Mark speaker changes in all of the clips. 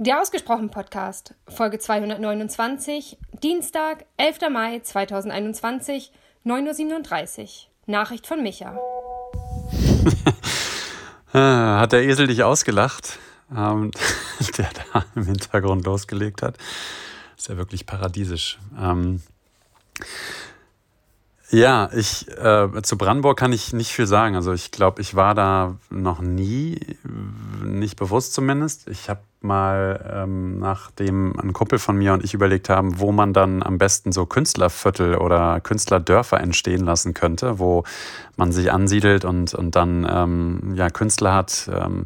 Speaker 1: Der Ausgesprochen Podcast, Folge 229, Dienstag, 11. Mai 2021, 9.37 Uhr. Nachricht von Micha.
Speaker 2: Ah, hat der Esel dich ausgelacht, ähm, der da im Hintergrund losgelegt hat? Ist ja wirklich paradiesisch. Ähm, ja, ich äh, zu Brandenburg kann ich nicht viel sagen. Also ich glaube, ich war da noch nie, nicht bewusst zumindest. Ich habe mal, ähm, nachdem ein Kumpel von mir und ich überlegt haben, wo man dann am besten so Künstlerviertel oder Künstlerdörfer entstehen lassen könnte, wo man sich ansiedelt und, und dann ähm, ja, Künstler hat. Ähm,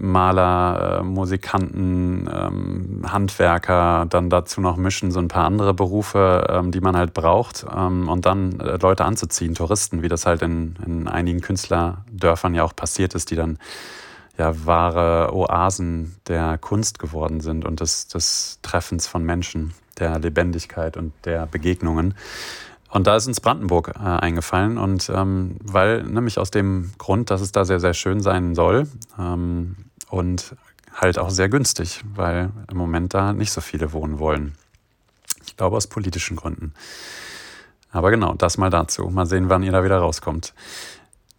Speaker 2: Maler, äh, Musikanten, ähm, Handwerker, dann dazu noch mischen so ein paar andere Berufe, ähm, die man halt braucht ähm, und dann äh, Leute anzuziehen, Touristen, wie das halt in, in einigen Künstlerdörfern ja auch passiert ist, die dann ja wahre Oasen der Kunst geworden sind und des, des Treffens von Menschen, der Lebendigkeit und der Begegnungen. Und da ist uns Brandenburg äh, eingefallen und ähm, weil nämlich aus dem Grund, dass es da sehr, sehr schön sein soll, ähm, und halt auch sehr günstig, weil im Moment da nicht so viele wohnen wollen. Ich glaube aus politischen Gründen. Aber genau, das mal dazu. Mal sehen, wann ihr da wieder rauskommt.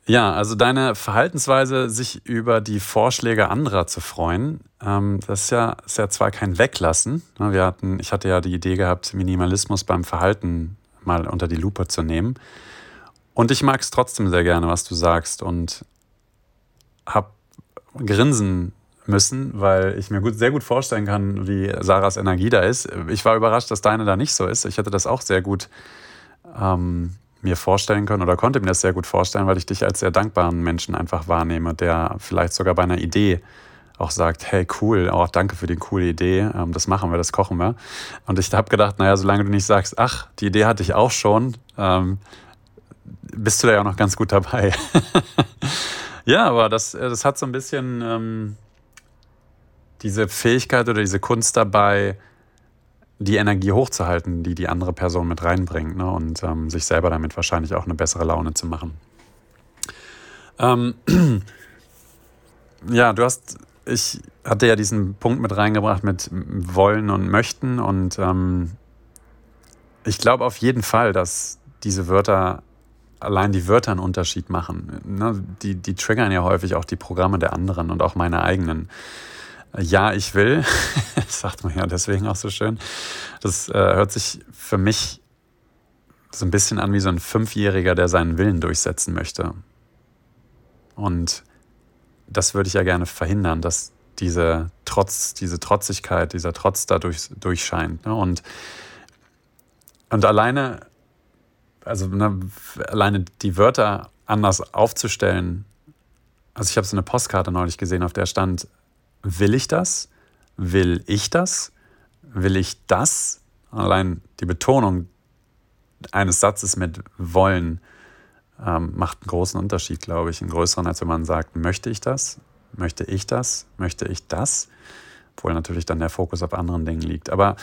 Speaker 2: Ja, also deine Verhaltensweise, sich über die Vorschläge anderer zu freuen, ähm, das ist ja, ist ja zwar kein Weglassen. Ne, wir hatten, ich hatte ja die Idee gehabt, Minimalismus beim Verhalten mal unter die Lupe zu nehmen. Und ich mag es trotzdem sehr gerne, was du sagst und habe grinsen müssen, weil ich mir gut, sehr gut vorstellen kann, wie Sarahs Energie da ist. Ich war überrascht, dass deine da nicht so ist. Ich hätte das auch sehr gut ähm, mir vorstellen können oder konnte mir das sehr gut vorstellen, weil ich dich als sehr dankbaren Menschen einfach wahrnehme, der vielleicht sogar bei einer Idee auch sagt, hey cool, auch danke für die coole Idee, ähm, das machen wir, das kochen wir. Und ich habe gedacht, naja, solange du nicht sagst, ach, die Idee hatte ich auch schon, ähm, bist du da ja auch noch ganz gut dabei. Ja, aber das, äh, das hat so ein bisschen ähm, diese Fähigkeit oder diese Kunst dabei, die Energie hochzuhalten, die die andere Person mit reinbringt ne? und ähm, sich selber damit wahrscheinlich auch eine bessere Laune zu machen. Ähm, ja, du hast, ich hatte ja diesen Punkt mit reingebracht mit wollen und möchten und ähm, ich glaube auf jeden Fall, dass diese Wörter allein die Wörter einen Unterschied machen. Ne? Die, die triggern ja häufig auch die Programme der anderen und auch meine eigenen. Ja, ich will, das sagt man ja deswegen auch so schön. Das äh, hört sich für mich so ein bisschen an wie so ein Fünfjähriger, der seinen Willen durchsetzen möchte. Und das würde ich ja gerne verhindern, dass diese Trotz, diese Trotzigkeit, dieser Trotz dadurch durchscheint. Ne? Und, und alleine also ne, alleine die Wörter anders aufzustellen. Also ich habe so eine Postkarte neulich gesehen, auf der stand, will ich das? Will ich das? Will ich das? Allein die Betonung eines Satzes mit wollen ähm, macht einen großen Unterschied, glaube ich. Einen größeren, als wenn man sagt, möchte ich das? Möchte ich das? Möchte ich das? Obwohl natürlich dann der Fokus auf anderen Dingen liegt. Aber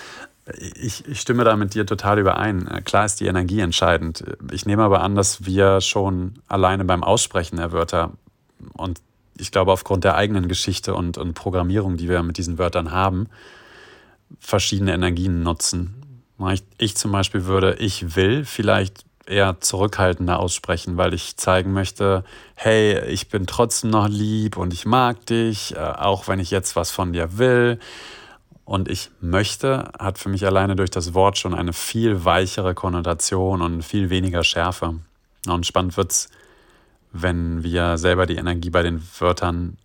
Speaker 2: ich, ich, stimme da mit dir total überein. Äh, klar ist die Energie entscheidend. Ich nehme aber an, dass wir schon alleine beim Aussprechen der Wörter und ich glaube aufgrund der eigenen Geschichte und, und Programmierung, die wir mit diesen Wörtern haben, verschiedene Energien nutzen. Ich, ich zum Beispiel würde ich will vielleicht eher zurückhaltender aussprechen, weil ich zeigen möchte, hey, ich bin trotzdem noch lieb und ich mag dich, äh, auch wenn ich jetzt was von dir will und ich möchte hat für mich alleine durch das Wort schon eine viel weichere Konnotation und viel weniger Schärfe. Und spannend wird es, wenn wir selber die Energie bei den Wörtern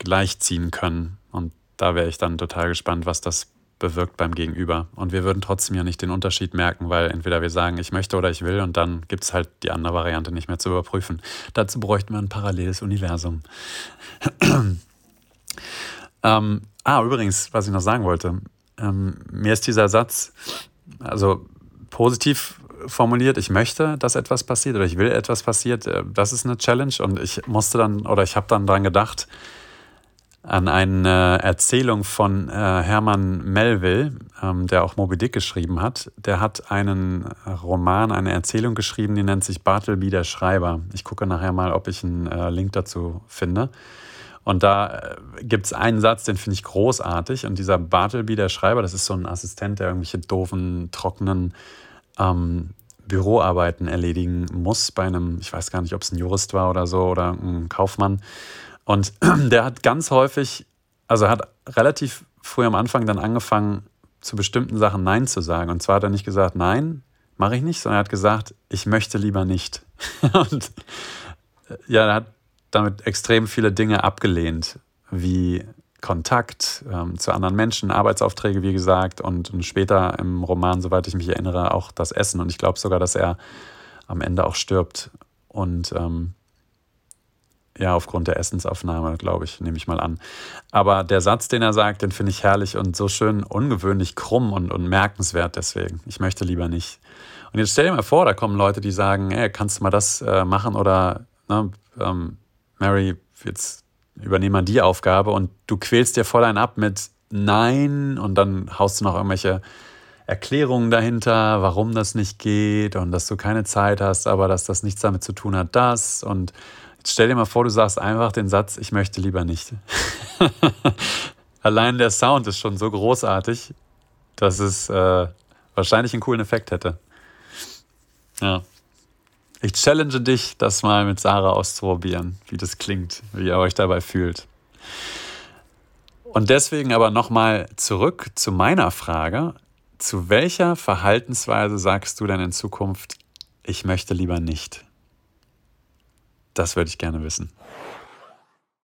Speaker 2: gleichziehen können. Und da wäre ich dann total gespannt, was das bewirkt beim Gegenüber. Und wir würden trotzdem ja nicht den Unterschied merken, weil entweder wir sagen, ich möchte oder ich will, und dann gibt es halt die andere Variante nicht mehr zu überprüfen. Dazu bräuchten wir ein paralleles Universum. Ähm, Ah, übrigens, was ich noch sagen wollte. Ähm, mir ist dieser Satz, also positiv formuliert, ich möchte, dass etwas passiert oder ich will etwas passiert, äh, das ist eine Challenge und ich musste dann oder ich habe dann dran gedacht, an eine Erzählung von äh, Hermann Melville, ähm, der auch Moby Dick geschrieben hat. Der hat einen Roman, eine Erzählung geschrieben, die nennt sich Bartleby der Schreiber. Ich gucke nachher mal, ob ich einen äh, Link dazu finde. Und da äh, gibt es einen Satz, den finde ich großartig. Und dieser Bartleby, der Schreiber, das ist so ein Assistent, der irgendwelche doofen, trockenen ähm, Büroarbeiten erledigen muss bei einem, ich weiß gar nicht, ob es ein Jurist war oder so oder ein Kaufmann. Und der hat ganz häufig, also hat relativ früh am Anfang dann angefangen, zu bestimmten Sachen Nein zu sagen. Und zwar hat er nicht gesagt, nein, mache ich nicht, sondern er hat gesagt, ich möchte lieber nicht. Und ja, er hat damit extrem viele Dinge abgelehnt, wie Kontakt ähm, zu anderen Menschen, Arbeitsaufträge, wie gesagt, und, und, später im Roman, soweit ich mich erinnere, auch das Essen. Und ich glaube sogar, dass er am Ende auch stirbt. Und ähm, ja, aufgrund der Essensaufnahme, glaube ich, nehme ich mal an. Aber der Satz, den er sagt, den finde ich herrlich und so schön ungewöhnlich krumm und, und merkenswert deswegen. Ich möchte lieber nicht. Und jetzt stell dir mal vor, da kommen Leute, die sagen, ey, kannst du mal das äh, machen oder ne, ähm, Mary, jetzt übernehmen mal die Aufgabe und du quälst dir voll ein ab mit Nein und dann haust du noch irgendwelche Erklärungen dahinter, warum das nicht geht und dass du keine Zeit hast, aber dass das nichts damit zu tun hat, das und Stell dir mal vor, du sagst einfach den Satz, ich möchte lieber nicht. Allein der Sound ist schon so großartig, dass es äh, wahrscheinlich einen coolen Effekt hätte. Ja. Ich challenge dich, das mal mit Sarah auszuprobieren, wie das klingt, wie ihr euch dabei fühlt. Und deswegen aber nochmal zurück zu meiner Frage. Zu welcher Verhaltensweise sagst du denn in Zukunft, ich möchte lieber nicht? Das würde ich gerne wissen.